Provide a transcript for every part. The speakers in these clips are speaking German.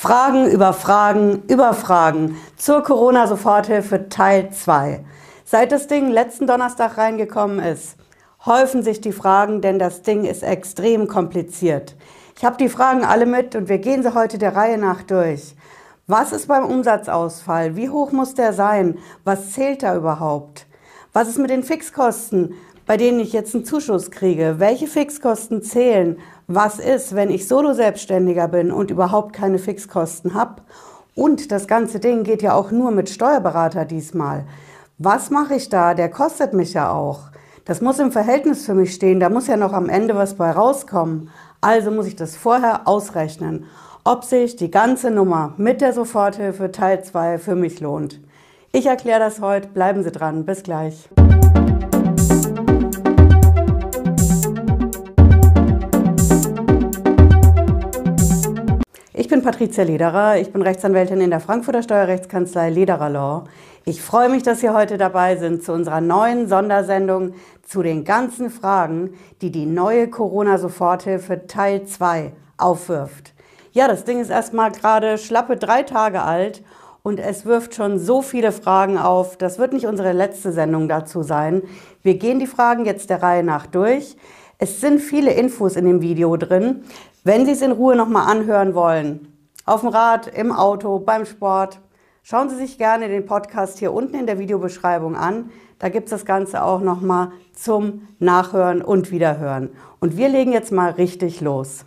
Fragen über Fragen über Fragen zur Corona-Soforthilfe Teil 2. Seit das Ding letzten Donnerstag reingekommen ist, häufen sich die Fragen, denn das Ding ist extrem kompliziert. Ich habe die Fragen alle mit und wir gehen sie heute der Reihe nach durch. Was ist beim Umsatzausfall? Wie hoch muss der sein? Was zählt da überhaupt? Was ist mit den Fixkosten, bei denen ich jetzt einen Zuschuss kriege? Welche Fixkosten zählen? Was ist, wenn ich Solo-Selbstständiger bin und überhaupt keine Fixkosten habe? Und das ganze Ding geht ja auch nur mit Steuerberater diesmal. Was mache ich da? Der kostet mich ja auch. Das muss im Verhältnis für mich stehen. Da muss ja noch am Ende was bei rauskommen. Also muss ich das vorher ausrechnen, ob sich die ganze Nummer mit der Soforthilfe Teil 2 für mich lohnt. Ich erkläre das heute. Bleiben Sie dran. Bis gleich. Bin Patricia Lederer. Ich bin Rechtsanwältin in der Frankfurter Steuerrechtskanzlei Lederer Law. Ich freue mich, dass Sie heute dabei sind zu unserer neuen Sondersendung zu den ganzen Fragen, die die neue Corona-Soforthilfe Teil 2 aufwirft. Ja, das Ding ist erstmal gerade schlappe drei Tage alt und es wirft schon so viele Fragen auf. Das wird nicht unsere letzte Sendung dazu sein. Wir gehen die Fragen jetzt der Reihe nach durch. Es sind viele Infos in dem Video drin. Wenn Sie es in Ruhe nochmal anhören wollen, auf dem Rad, im Auto, beim Sport, schauen Sie sich gerne den Podcast hier unten in der Videobeschreibung an. Da gibt es das Ganze auch nochmal zum Nachhören und Wiederhören. Und wir legen jetzt mal richtig los.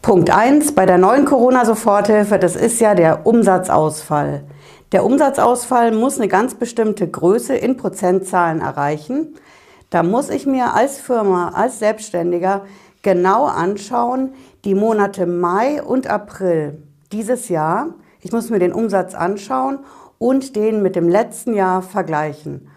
Punkt 1 bei der neuen Corona-Soforthilfe, das ist ja der Umsatzausfall. Der Umsatzausfall muss eine ganz bestimmte Größe in Prozentzahlen erreichen. Da muss ich mir als Firma, als Selbstständiger genau anschauen, die Monate Mai und April dieses Jahr. Ich muss mir den Umsatz anschauen und den mit dem letzten Jahr vergleichen.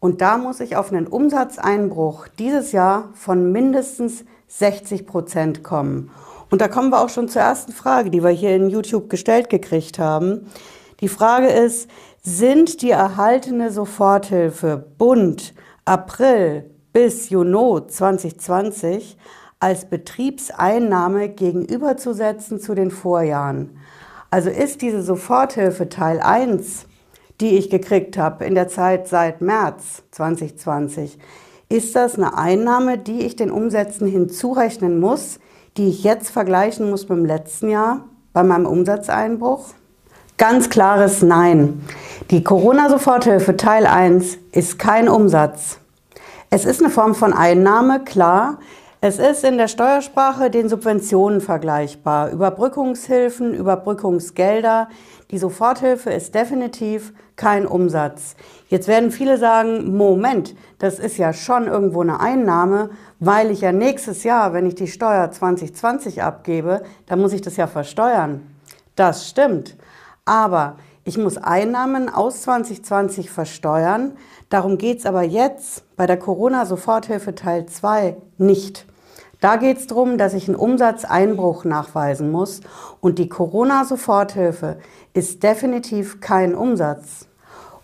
Und da muss ich auf einen Umsatzeinbruch dieses Jahr von mindestens 60 Prozent kommen. Und da kommen wir auch schon zur ersten Frage, die wir hier in YouTube gestellt gekriegt haben. Die Frage ist, sind die erhaltene Soforthilfe Bund April bis Juni 2020 als Betriebseinnahme gegenüberzusetzen zu den Vorjahren? Also ist diese Soforthilfe Teil 1, die ich gekriegt habe in der Zeit seit März 2020, ist das eine Einnahme, die ich den Umsätzen hinzurechnen muss, die ich jetzt vergleichen muss mit dem letzten Jahr bei meinem Umsatzeinbruch? Ganz klares Nein. Die Corona-Soforthilfe Teil 1 ist kein Umsatz. Es ist eine Form von Einnahme, klar. Es ist in der Steuersprache den Subventionen vergleichbar. Überbrückungshilfen, Überbrückungsgelder. Die Soforthilfe ist definitiv kein Umsatz. Jetzt werden viele sagen, Moment, das ist ja schon irgendwo eine Einnahme, weil ich ja nächstes Jahr, wenn ich die Steuer 2020 abgebe, dann muss ich das ja versteuern. Das stimmt. Aber ich muss Einnahmen aus 2020 versteuern. Darum geht es aber jetzt bei der Corona-Soforthilfe Teil 2 nicht. Da geht es darum, dass ich einen Umsatzeinbruch nachweisen muss und die Corona-Soforthilfe ist definitiv kein Umsatz.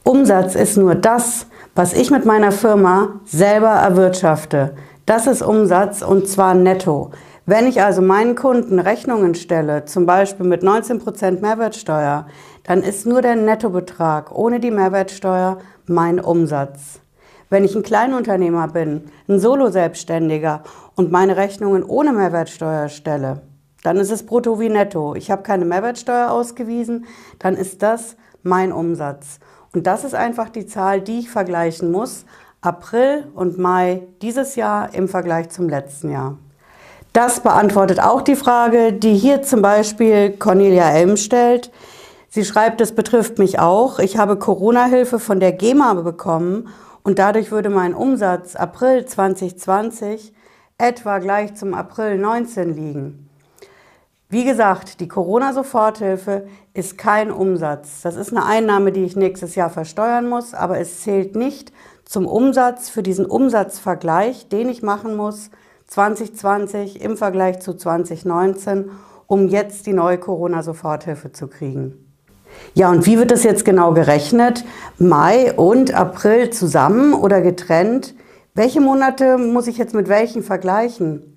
Umsatz ist nur das, was ich mit meiner Firma selber erwirtschafte. Das ist Umsatz und zwar netto. Wenn ich also meinen Kunden Rechnungen stelle, zum Beispiel mit 19% Mehrwertsteuer, dann ist nur der Nettobetrag ohne die Mehrwertsteuer mein Umsatz. Wenn ich ein Kleinunternehmer bin, ein Solo-Selbstständiger und meine Rechnungen ohne Mehrwertsteuer stelle, dann ist es brutto wie netto. Ich habe keine Mehrwertsteuer ausgewiesen, dann ist das mein Umsatz. Und das ist einfach die Zahl, die ich vergleichen muss. April und Mai dieses Jahr im Vergleich zum letzten Jahr. Das beantwortet auch die Frage, die hier zum Beispiel Cornelia Elm stellt. Sie schreibt, es betrifft mich auch. Ich habe Corona-Hilfe von der GEMA bekommen und dadurch würde mein Umsatz April 2020 etwa gleich zum April 19 liegen. Wie gesagt, die Corona-Soforthilfe ist kein Umsatz. Das ist eine Einnahme, die ich nächstes Jahr versteuern muss, aber es zählt nicht zum Umsatz für diesen Umsatzvergleich, den ich machen muss 2020 im Vergleich zu 2019, um jetzt die neue Corona-Soforthilfe zu kriegen. Ja, und wie wird das jetzt genau gerechnet? Mai und April zusammen oder getrennt? Welche Monate muss ich jetzt mit welchen vergleichen?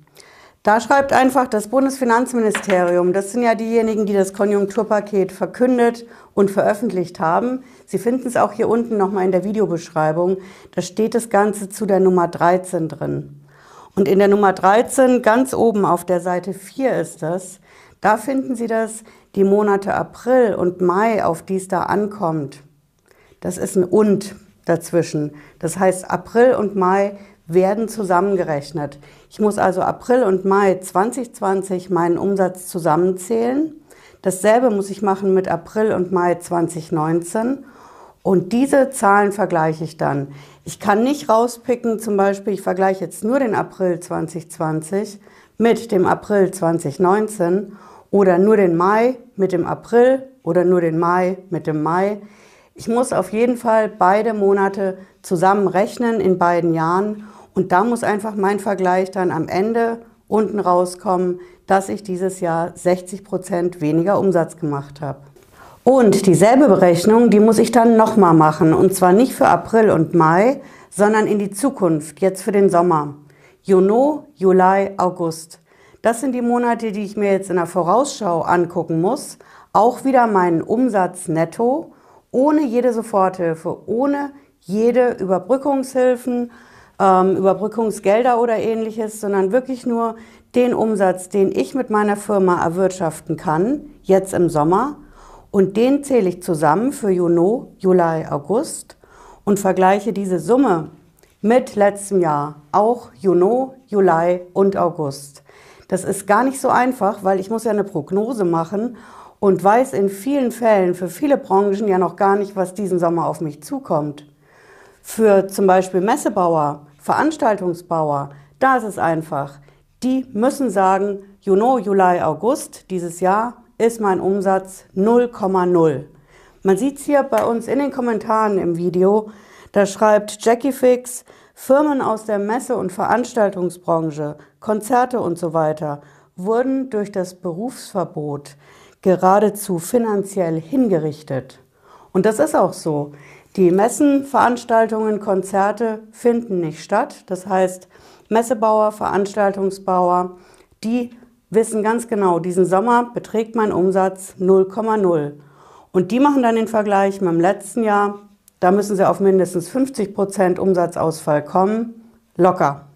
Da schreibt einfach das Bundesfinanzministerium, das sind ja diejenigen, die das Konjunkturpaket verkündet und veröffentlicht haben. Sie finden es auch hier unten nochmal in der Videobeschreibung. Da steht das Ganze zu der Nummer 13 drin. Und in der Nummer 13, ganz oben auf der Seite 4 ist das, da finden Sie das, die Monate April und Mai, auf die es da ankommt. Das ist ein Und dazwischen. Das heißt, April und Mai werden zusammengerechnet. Ich muss also April und Mai 2020 meinen Umsatz zusammenzählen. Dasselbe muss ich machen mit April und Mai 2019. Und diese Zahlen vergleiche ich dann. Ich kann nicht rauspicken, zum Beispiel, ich vergleiche jetzt nur den April 2020 mit dem April 2019 oder nur den Mai mit dem April oder nur den Mai mit dem Mai. Ich muss auf jeden Fall beide Monate zusammen rechnen in beiden Jahren und da muss einfach mein Vergleich dann am Ende unten rauskommen, dass ich dieses Jahr 60 Prozent weniger Umsatz gemacht habe. Und dieselbe Berechnung, die muss ich dann nochmal machen. Und zwar nicht für April und Mai, sondern in die Zukunft, jetzt für den Sommer. Juni, Juli, August. Das sind die Monate, die ich mir jetzt in der Vorausschau angucken muss. Auch wieder meinen Umsatz netto, ohne jede Soforthilfe, ohne jede Überbrückungshilfen, ähm, Überbrückungsgelder oder ähnliches, sondern wirklich nur den Umsatz, den ich mit meiner Firma erwirtschaften kann, jetzt im Sommer. Und den zähle ich zusammen für Juni, Juli, August und vergleiche diese Summe mit letztem Jahr, auch Juni, Juli und August. Das ist gar nicht so einfach, weil ich muss ja eine Prognose machen und weiß in vielen Fällen für viele Branchen ja noch gar nicht, was diesen Sommer auf mich zukommt. Für zum Beispiel Messebauer Veranstaltungsbauer, da ist es einfach. Die müssen sagen, Juni, Juli, August dieses Jahr ist mein Umsatz 0,0. Man sieht es hier bei uns in den Kommentaren im Video. Da schreibt Jackie Fix, Firmen aus der Messe- und Veranstaltungsbranche, Konzerte und so weiter wurden durch das Berufsverbot geradezu finanziell hingerichtet. Und das ist auch so. Die Messen, Veranstaltungen, Konzerte finden nicht statt. Das heißt, Messebauer, Veranstaltungsbauer, die wissen ganz genau, diesen Sommer beträgt mein Umsatz 0,0. Und die machen dann den Vergleich mit dem letzten Jahr. Da müssen sie auf mindestens 50 Prozent Umsatzausfall kommen. Locker.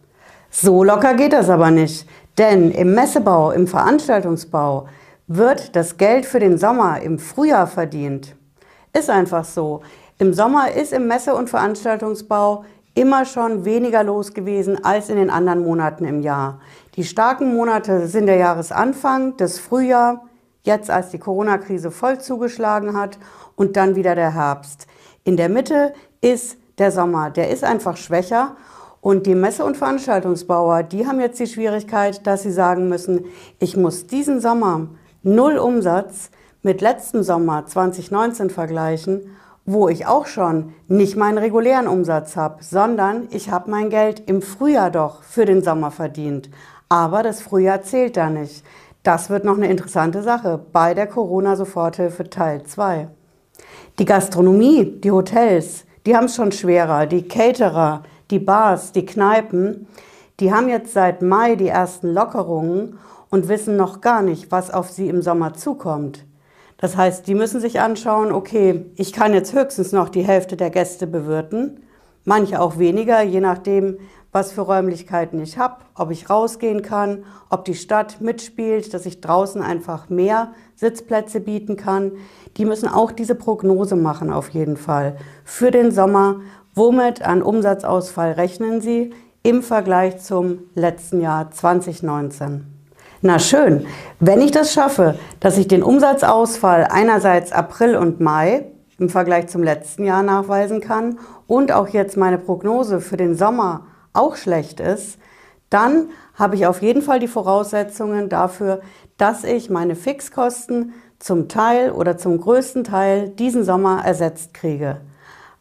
So locker geht das aber nicht. Denn im Messebau, im Veranstaltungsbau wird das Geld für den Sommer im Frühjahr verdient. Ist einfach so. Im Sommer ist im Messe- und Veranstaltungsbau immer schon weniger los gewesen als in den anderen Monaten im Jahr. Die starken Monate sind der Jahresanfang, das Frühjahr, jetzt als die Corona-Krise voll zugeschlagen hat und dann wieder der Herbst. In der Mitte ist der Sommer, der ist einfach schwächer und die Messe- und Veranstaltungsbauer, die haben jetzt die Schwierigkeit, dass sie sagen müssen, ich muss diesen Sommer null Umsatz mit letztem Sommer 2019 vergleichen wo ich auch schon nicht meinen regulären Umsatz habe, sondern ich habe mein Geld im Frühjahr doch für den Sommer verdient. Aber das Frühjahr zählt da nicht. Das wird noch eine interessante Sache bei der Corona-Soforthilfe Teil 2. Die Gastronomie, die Hotels, die haben es schon schwerer. Die Caterer, die Bars, die Kneipen, die haben jetzt seit Mai die ersten Lockerungen und wissen noch gar nicht, was auf sie im Sommer zukommt. Das heißt, die müssen sich anschauen, okay, ich kann jetzt höchstens noch die Hälfte der Gäste bewirten, manche auch weniger, je nachdem, was für Räumlichkeiten ich habe, ob ich rausgehen kann, ob die Stadt mitspielt, dass ich draußen einfach mehr Sitzplätze bieten kann. Die müssen auch diese Prognose machen auf jeden Fall für den Sommer. Womit an Umsatzausfall rechnen Sie im Vergleich zum letzten Jahr 2019? Na schön, wenn ich das schaffe, dass ich den Umsatzausfall einerseits April und Mai im Vergleich zum letzten Jahr nachweisen kann und auch jetzt meine Prognose für den Sommer auch schlecht ist, dann habe ich auf jeden Fall die Voraussetzungen dafür, dass ich meine Fixkosten zum Teil oder zum größten Teil diesen Sommer ersetzt kriege.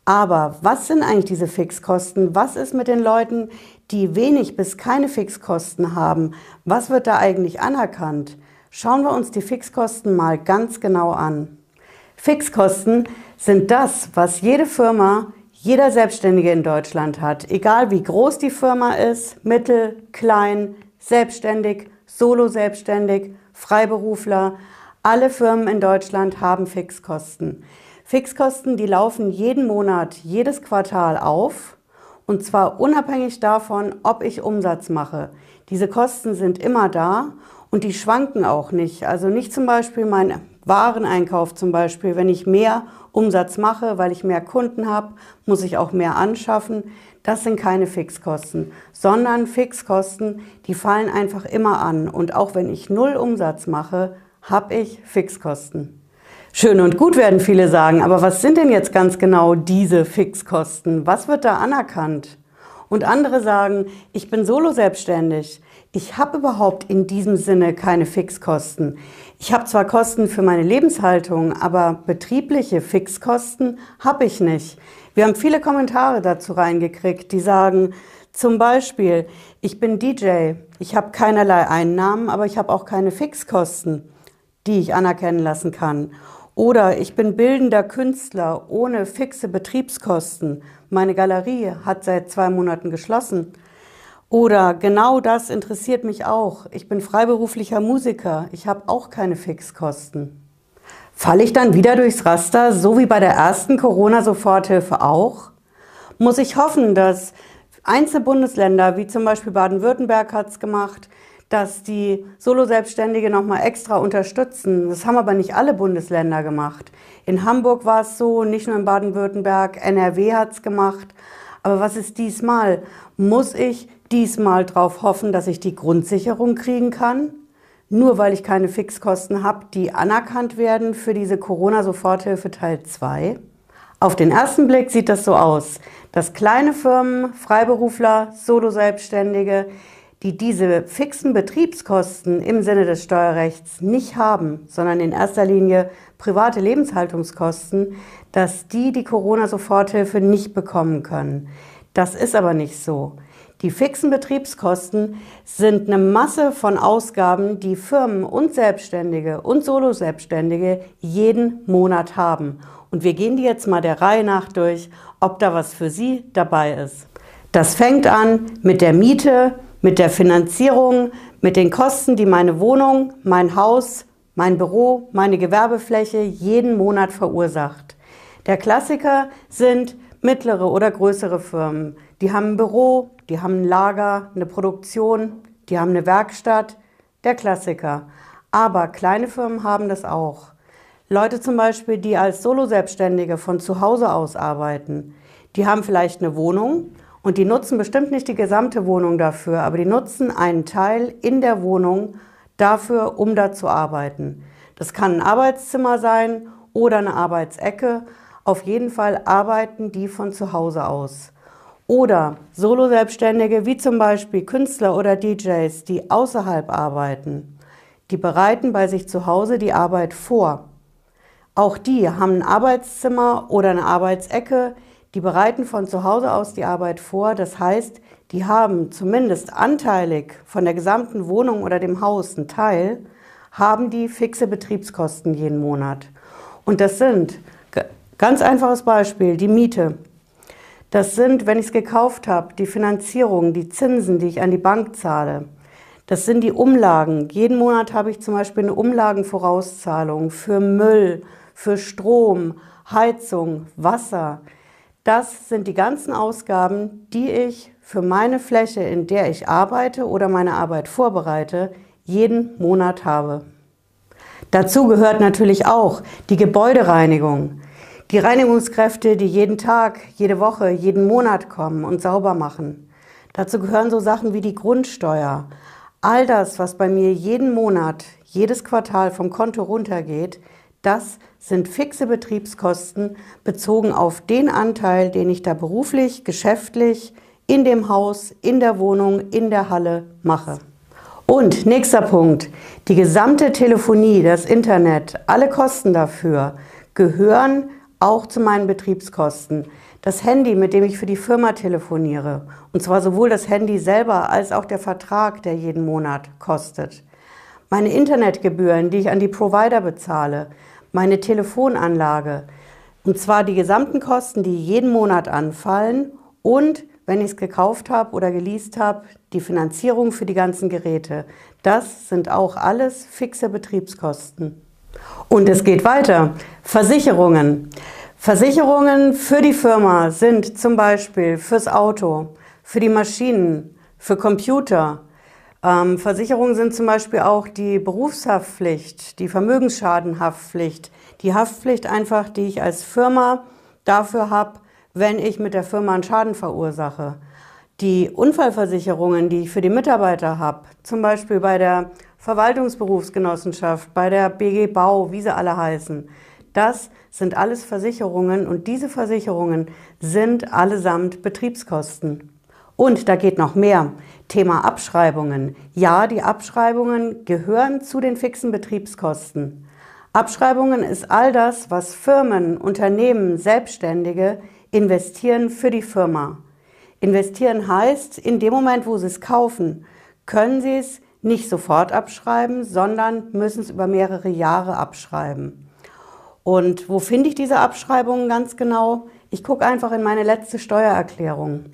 Aber was sind eigentlich diese Fixkosten? Was ist mit den Leuten, die wenig bis keine Fixkosten haben? Was wird da eigentlich anerkannt? Schauen wir uns die Fixkosten mal ganz genau an. Fixkosten sind das, was jede Firma, jeder Selbstständige in Deutschland hat. Egal wie groß die Firma ist, mittel, klein, selbstständig, solo selbstständig, Freiberufler, alle Firmen in Deutschland haben Fixkosten. Fixkosten, die laufen jeden Monat, jedes Quartal auf und zwar unabhängig davon, ob ich Umsatz mache. Diese Kosten sind immer da und die schwanken auch nicht. Also nicht zum Beispiel mein Wareneinkauf zum Beispiel, wenn ich mehr Umsatz mache, weil ich mehr Kunden habe, muss ich auch mehr anschaffen. Das sind keine Fixkosten, sondern Fixkosten, die fallen einfach immer an. Und auch wenn ich null Umsatz mache, habe ich Fixkosten. Schön und gut werden viele sagen, aber was sind denn jetzt ganz genau diese Fixkosten? Was wird da anerkannt? Und andere sagen, ich bin solo selbstständig. Ich habe überhaupt in diesem Sinne keine Fixkosten. Ich habe zwar Kosten für meine Lebenshaltung, aber betriebliche Fixkosten habe ich nicht. Wir haben viele Kommentare dazu reingekriegt, die sagen, zum Beispiel, ich bin DJ, ich habe keinerlei Einnahmen, aber ich habe auch keine Fixkosten, die ich anerkennen lassen kann. Oder ich bin bildender Künstler ohne fixe Betriebskosten. Meine Galerie hat seit zwei Monaten geschlossen. Oder genau das interessiert mich auch. Ich bin freiberuflicher Musiker. Ich habe auch keine Fixkosten. Falle ich dann wieder durchs Raster, so wie bei der ersten Corona-Soforthilfe auch? Muss ich hoffen, dass einzelne Bundesländer, wie zum Beispiel Baden-Württemberg hat es gemacht, dass die Solo-Selbstständige nochmal extra unterstützen. Das haben aber nicht alle Bundesländer gemacht. In Hamburg war es so, nicht nur in Baden-Württemberg, NRW hat es gemacht. Aber was ist diesmal? Muss ich diesmal darauf hoffen, dass ich die Grundsicherung kriegen kann? Nur weil ich keine Fixkosten habe, die anerkannt werden für diese Corona-Soforthilfe Teil 2? Auf den ersten Blick sieht das so aus, dass kleine Firmen, Freiberufler, Solo-Selbstständige die diese fixen Betriebskosten im Sinne des Steuerrechts nicht haben, sondern in erster Linie private Lebenshaltungskosten, dass die die Corona-Soforthilfe nicht bekommen können. Das ist aber nicht so. Die fixen Betriebskosten sind eine Masse von Ausgaben, die Firmen und Selbstständige und Solo-Selbstständige jeden Monat haben. Und wir gehen die jetzt mal der Reihe nach durch, ob da was für Sie dabei ist. Das fängt an mit der Miete, mit der Finanzierung, mit den Kosten, die meine Wohnung, mein Haus, mein Büro, meine Gewerbefläche jeden Monat verursacht. Der Klassiker sind mittlere oder größere Firmen. Die haben ein Büro, die haben ein Lager, eine Produktion, die haben eine Werkstatt. Der Klassiker. Aber kleine Firmen haben das auch. Leute zum Beispiel, die als Solo-Selbstständige von zu Hause aus arbeiten, die haben vielleicht eine Wohnung und die nutzen bestimmt nicht die gesamte Wohnung dafür, aber die nutzen einen Teil in der Wohnung dafür, um da zu arbeiten. Das kann ein Arbeitszimmer sein oder eine Arbeitsecke. Auf jeden Fall arbeiten die von zu Hause aus. Oder Solo-Selbstständige wie zum Beispiel Künstler oder DJs, die außerhalb arbeiten. Die bereiten bei sich zu Hause die Arbeit vor. Auch die haben ein Arbeitszimmer oder eine Arbeitsecke, die bereiten von zu Hause aus die Arbeit vor. Das heißt, die haben zumindest anteilig von der gesamten Wohnung oder dem Haus einen Teil, haben die fixe Betriebskosten jeden Monat. Und das sind, ganz einfaches Beispiel, die Miete. Das sind, wenn ich es gekauft habe, die Finanzierung, die Zinsen, die ich an die Bank zahle. Das sind die Umlagen. Jeden Monat habe ich zum Beispiel eine Umlagenvorauszahlung für Müll, für Strom, Heizung, Wasser. Das sind die ganzen Ausgaben, die ich für meine Fläche, in der ich arbeite oder meine Arbeit vorbereite, jeden Monat habe. Dazu gehört natürlich auch die Gebäudereinigung. Die Reinigungskräfte, die jeden Tag, jede Woche, jeden Monat kommen und sauber machen. Dazu gehören so Sachen wie die Grundsteuer. All das, was bei mir jeden Monat, jedes Quartal vom Konto runtergeht, das sind fixe Betriebskosten bezogen auf den Anteil, den ich da beruflich, geschäftlich, in dem Haus, in der Wohnung, in der Halle mache. Und nächster Punkt, die gesamte Telefonie, das Internet, alle Kosten dafür gehören auch zu meinen Betriebskosten. Das Handy, mit dem ich für die Firma telefoniere, und zwar sowohl das Handy selber als auch der Vertrag, der jeden Monat kostet. Meine Internetgebühren, die ich an die Provider bezahle, meine Telefonanlage. Und zwar die gesamten Kosten, die jeden Monat anfallen und wenn ich es gekauft habe oder geleast habe, die Finanzierung für die ganzen Geräte. Das sind auch alles fixe Betriebskosten. Und es geht weiter. Versicherungen. Versicherungen für die Firma sind zum Beispiel fürs Auto, für die Maschinen, für Computer. Ähm, Versicherungen sind zum Beispiel auch die Berufshaftpflicht, die Vermögensschadenhaftpflicht, die Haftpflicht einfach, die ich als Firma dafür habe, wenn ich mit der Firma einen Schaden verursache. Die Unfallversicherungen, die ich für die Mitarbeiter habe, zum Beispiel bei der Verwaltungsberufsgenossenschaft, bei der BG Bau, wie sie alle heißen, das sind alles Versicherungen und diese Versicherungen sind allesamt Betriebskosten. Und da geht noch mehr. Thema Abschreibungen. Ja, die Abschreibungen gehören zu den fixen Betriebskosten. Abschreibungen ist all das, was Firmen, Unternehmen, Selbstständige investieren für die Firma. Investieren heißt, in dem Moment, wo sie es kaufen, können sie es nicht sofort abschreiben, sondern müssen es über mehrere Jahre abschreiben. Und wo finde ich diese Abschreibungen ganz genau? Ich gucke einfach in meine letzte Steuererklärung.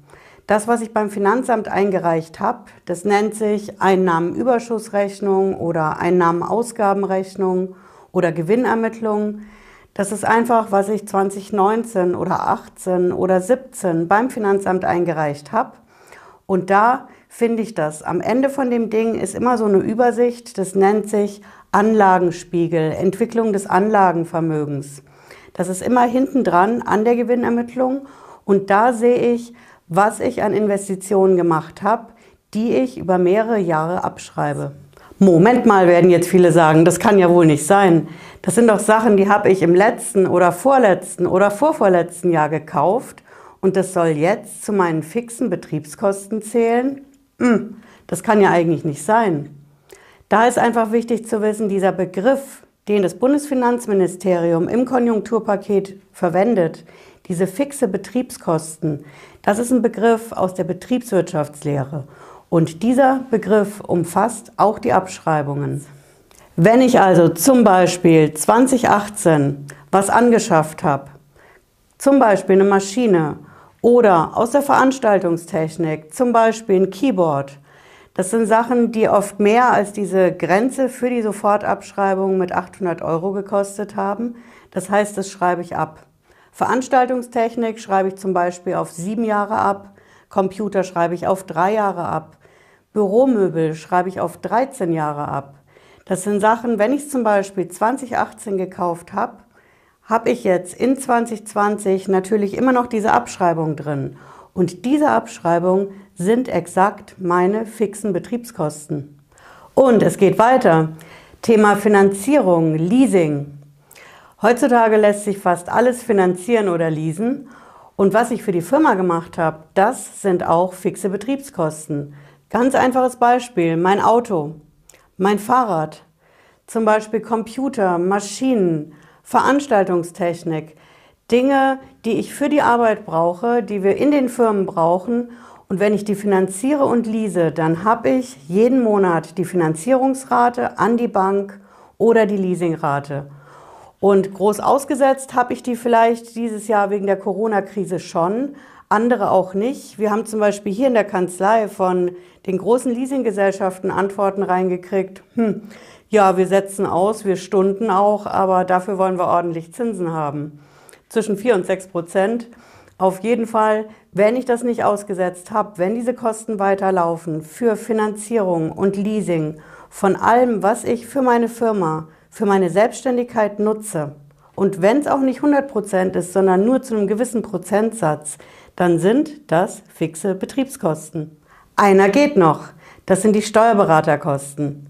Das, was ich beim Finanzamt eingereicht habe, das nennt sich Einnahmenüberschussrechnung oder Einnahmenausgabenrechnung oder Gewinnermittlung. Das ist einfach, was ich 2019 oder 18 oder 17 beim Finanzamt eingereicht habe. Und da finde ich das. Am Ende von dem Ding ist immer so eine Übersicht, das nennt sich Anlagenspiegel, Entwicklung des Anlagenvermögens. Das ist immer hinten dran an der Gewinnermittlung und da sehe ich, was ich an Investitionen gemacht habe, die ich über mehrere Jahre abschreibe. Moment mal, werden jetzt viele sagen, das kann ja wohl nicht sein. Das sind doch Sachen, die habe ich im letzten oder vorletzten oder vorvorletzten Jahr gekauft und das soll jetzt zu meinen fixen Betriebskosten zählen? Hm, das kann ja eigentlich nicht sein. Da ist einfach wichtig zu wissen, dieser Begriff, den das Bundesfinanzministerium im Konjunkturpaket verwendet, diese fixe Betriebskosten, das ist ein Begriff aus der Betriebswirtschaftslehre. Und dieser Begriff umfasst auch die Abschreibungen. Wenn ich also zum Beispiel 2018 was angeschafft habe, zum Beispiel eine Maschine oder aus der Veranstaltungstechnik, zum Beispiel ein Keyboard, das sind Sachen, die oft mehr als diese Grenze für die Sofortabschreibung mit 800 Euro gekostet haben. Das heißt, das schreibe ich ab. Veranstaltungstechnik schreibe ich zum Beispiel auf sieben Jahre ab, Computer schreibe ich auf drei Jahre ab, Büromöbel schreibe ich auf 13 Jahre ab. Das sind Sachen, wenn ich es zum Beispiel 2018 gekauft habe, habe ich jetzt in 2020 natürlich immer noch diese Abschreibung drin. Und diese Abschreibung sind exakt meine fixen Betriebskosten. Und es geht weiter. Thema Finanzierung, Leasing. Heutzutage lässt sich fast alles finanzieren oder leasen. Und was ich für die Firma gemacht habe, das sind auch fixe Betriebskosten. Ganz einfaches Beispiel, mein Auto, mein Fahrrad, zum Beispiel Computer, Maschinen, Veranstaltungstechnik, Dinge, die ich für die Arbeit brauche, die wir in den Firmen brauchen. Und wenn ich die finanziere und lease, dann habe ich jeden Monat die Finanzierungsrate an die Bank oder die Leasingrate. Und groß ausgesetzt habe ich die vielleicht dieses Jahr wegen der Corona-Krise schon, andere auch nicht. Wir haben zum Beispiel hier in der Kanzlei von den großen Leasinggesellschaften Antworten reingekriegt. Hm, ja, wir setzen aus, wir stunden auch, aber dafür wollen wir ordentlich Zinsen haben. Zwischen 4 und 6 Prozent. Auf jeden Fall, wenn ich das nicht ausgesetzt habe, wenn diese Kosten weiterlaufen für Finanzierung und Leasing von allem, was ich für meine Firma für meine Selbstständigkeit nutze, und wenn es auch nicht 100% ist, sondern nur zu einem gewissen Prozentsatz, dann sind das fixe Betriebskosten. Einer geht noch, das sind die Steuerberaterkosten.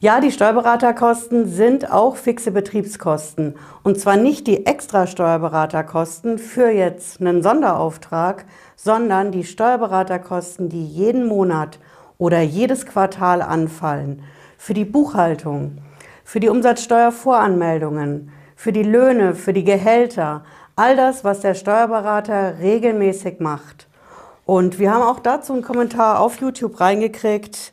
Ja, die Steuerberaterkosten sind auch fixe Betriebskosten. Und zwar nicht die extra Steuerberaterkosten für jetzt einen Sonderauftrag, sondern die Steuerberaterkosten, die jeden Monat oder jedes Quartal anfallen. Für die Buchhaltung, für die Umsatzsteuervoranmeldungen, für die Löhne, für die Gehälter, all das, was der Steuerberater regelmäßig macht. Und wir haben auch dazu einen Kommentar auf YouTube reingekriegt.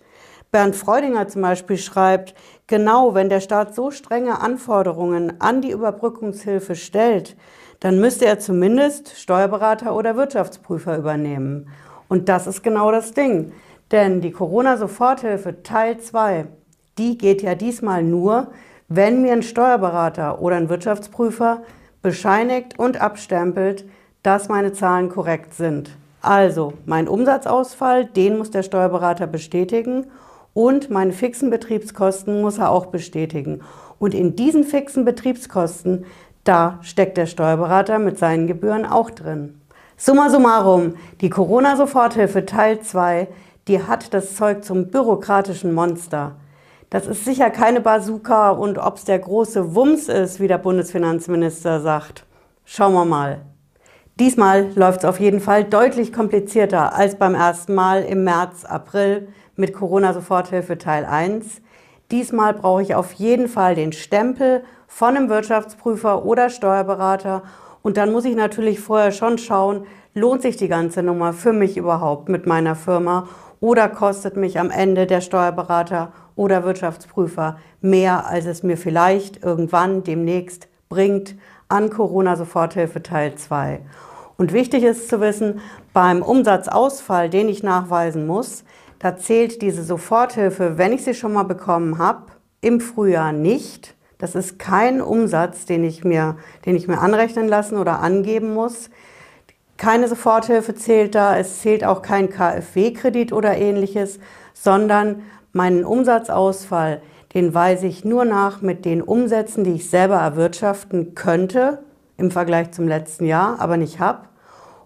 Bernd Freudinger zum Beispiel schreibt, genau wenn der Staat so strenge Anforderungen an die Überbrückungshilfe stellt, dann müsste er zumindest Steuerberater oder Wirtschaftsprüfer übernehmen. Und das ist genau das Ding. Denn die Corona-Soforthilfe Teil 2, die geht ja diesmal nur, wenn mir ein Steuerberater oder ein Wirtschaftsprüfer bescheinigt und abstempelt, dass meine Zahlen korrekt sind. Also mein Umsatzausfall, den muss der Steuerberater bestätigen und meine fixen Betriebskosten muss er auch bestätigen. Und in diesen fixen Betriebskosten, da steckt der Steuerberater mit seinen Gebühren auch drin. Summa summarum, die Corona-Soforthilfe Teil 2, die hat das Zeug zum bürokratischen Monster. Das ist sicher keine Bazooka und ob es der große Wumms ist, wie der Bundesfinanzminister sagt. Schauen wir mal. Diesmal läuft es auf jeden Fall deutlich komplizierter als beim ersten Mal im März, April mit Corona-Soforthilfe Teil 1. Diesmal brauche ich auf jeden Fall den Stempel von einem Wirtschaftsprüfer oder Steuerberater und dann muss ich natürlich vorher schon schauen, lohnt sich die ganze Nummer für mich überhaupt mit meiner Firma oder kostet mich am Ende der Steuerberater oder Wirtschaftsprüfer mehr, als es mir vielleicht irgendwann demnächst bringt an Corona-Soforthilfe Teil 2. Und wichtig ist zu wissen, beim Umsatzausfall, den ich nachweisen muss, da zählt diese Soforthilfe, wenn ich sie schon mal bekommen habe, im Frühjahr nicht. Das ist kein Umsatz, den ich mir, den ich mir anrechnen lassen oder angeben muss. Keine Soforthilfe zählt da, es zählt auch kein KfW-Kredit oder ähnliches, sondern meinen Umsatzausfall, den weise ich nur nach mit den Umsätzen, die ich selber erwirtschaften könnte im Vergleich zum letzten Jahr, aber nicht habe.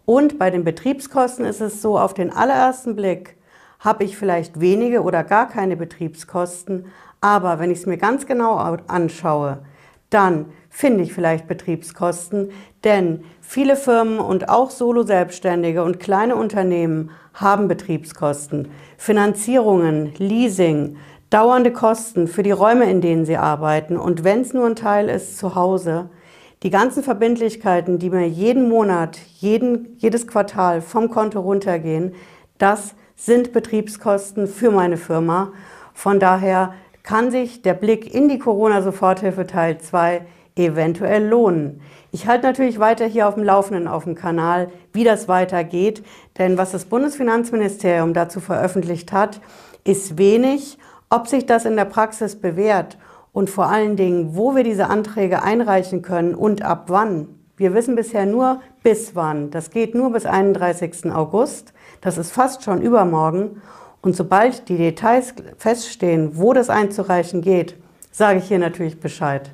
Und bei den Betriebskosten ist es so, auf den allerersten Blick habe ich vielleicht wenige oder gar keine Betriebskosten, aber wenn ich es mir ganz genau anschaue, dann finde ich vielleicht Betriebskosten, denn viele Firmen und auch Solo-Selbstständige und kleine Unternehmen haben Betriebskosten, Finanzierungen, Leasing, dauernde Kosten für die Räume, in denen sie arbeiten. Und wenn es nur ein Teil ist zu Hause, die ganzen Verbindlichkeiten, die mir jeden Monat, jeden, jedes Quartal vom Konto runtergehen, das sind Betriebskosten für meine Firma. Von daher kann sich der Blick in die Corona-Soforthilfe Teil 2 eventuell lohnen. Ich halte natürlich weiter hier auf dem Laufenden auf dem Kanal, wie das weitergeht, denn was das Bundesfinanzministerium dazu veröffentlicht hat, ist wenig. Ob sich das in der Praxis bewährt und vor allen Dingen, wo wir diese Anträge einreichen können und ab wann. Wir wissen bisher nur bis wann. Das geht nur bis 31. August. Das ist fast schon übermorgen. Und sobald die Details feststehen, wo das einzureichen geht, sage ich hier natürlich Bescheid.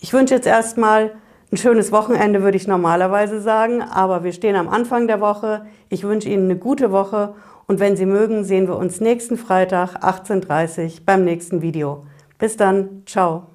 Ich wünsche jetzt erstmal ein schönes Wochenende, würde ich normalerweise sagen, aber wir stehen am Anfang der Woche. Ich wünsche Ihnen eine gute Woche und wenn Sie mögen, sehen wir uns nächsten Freitag 18.30 Uhr beim nächsten Video. Bis dann, ciao.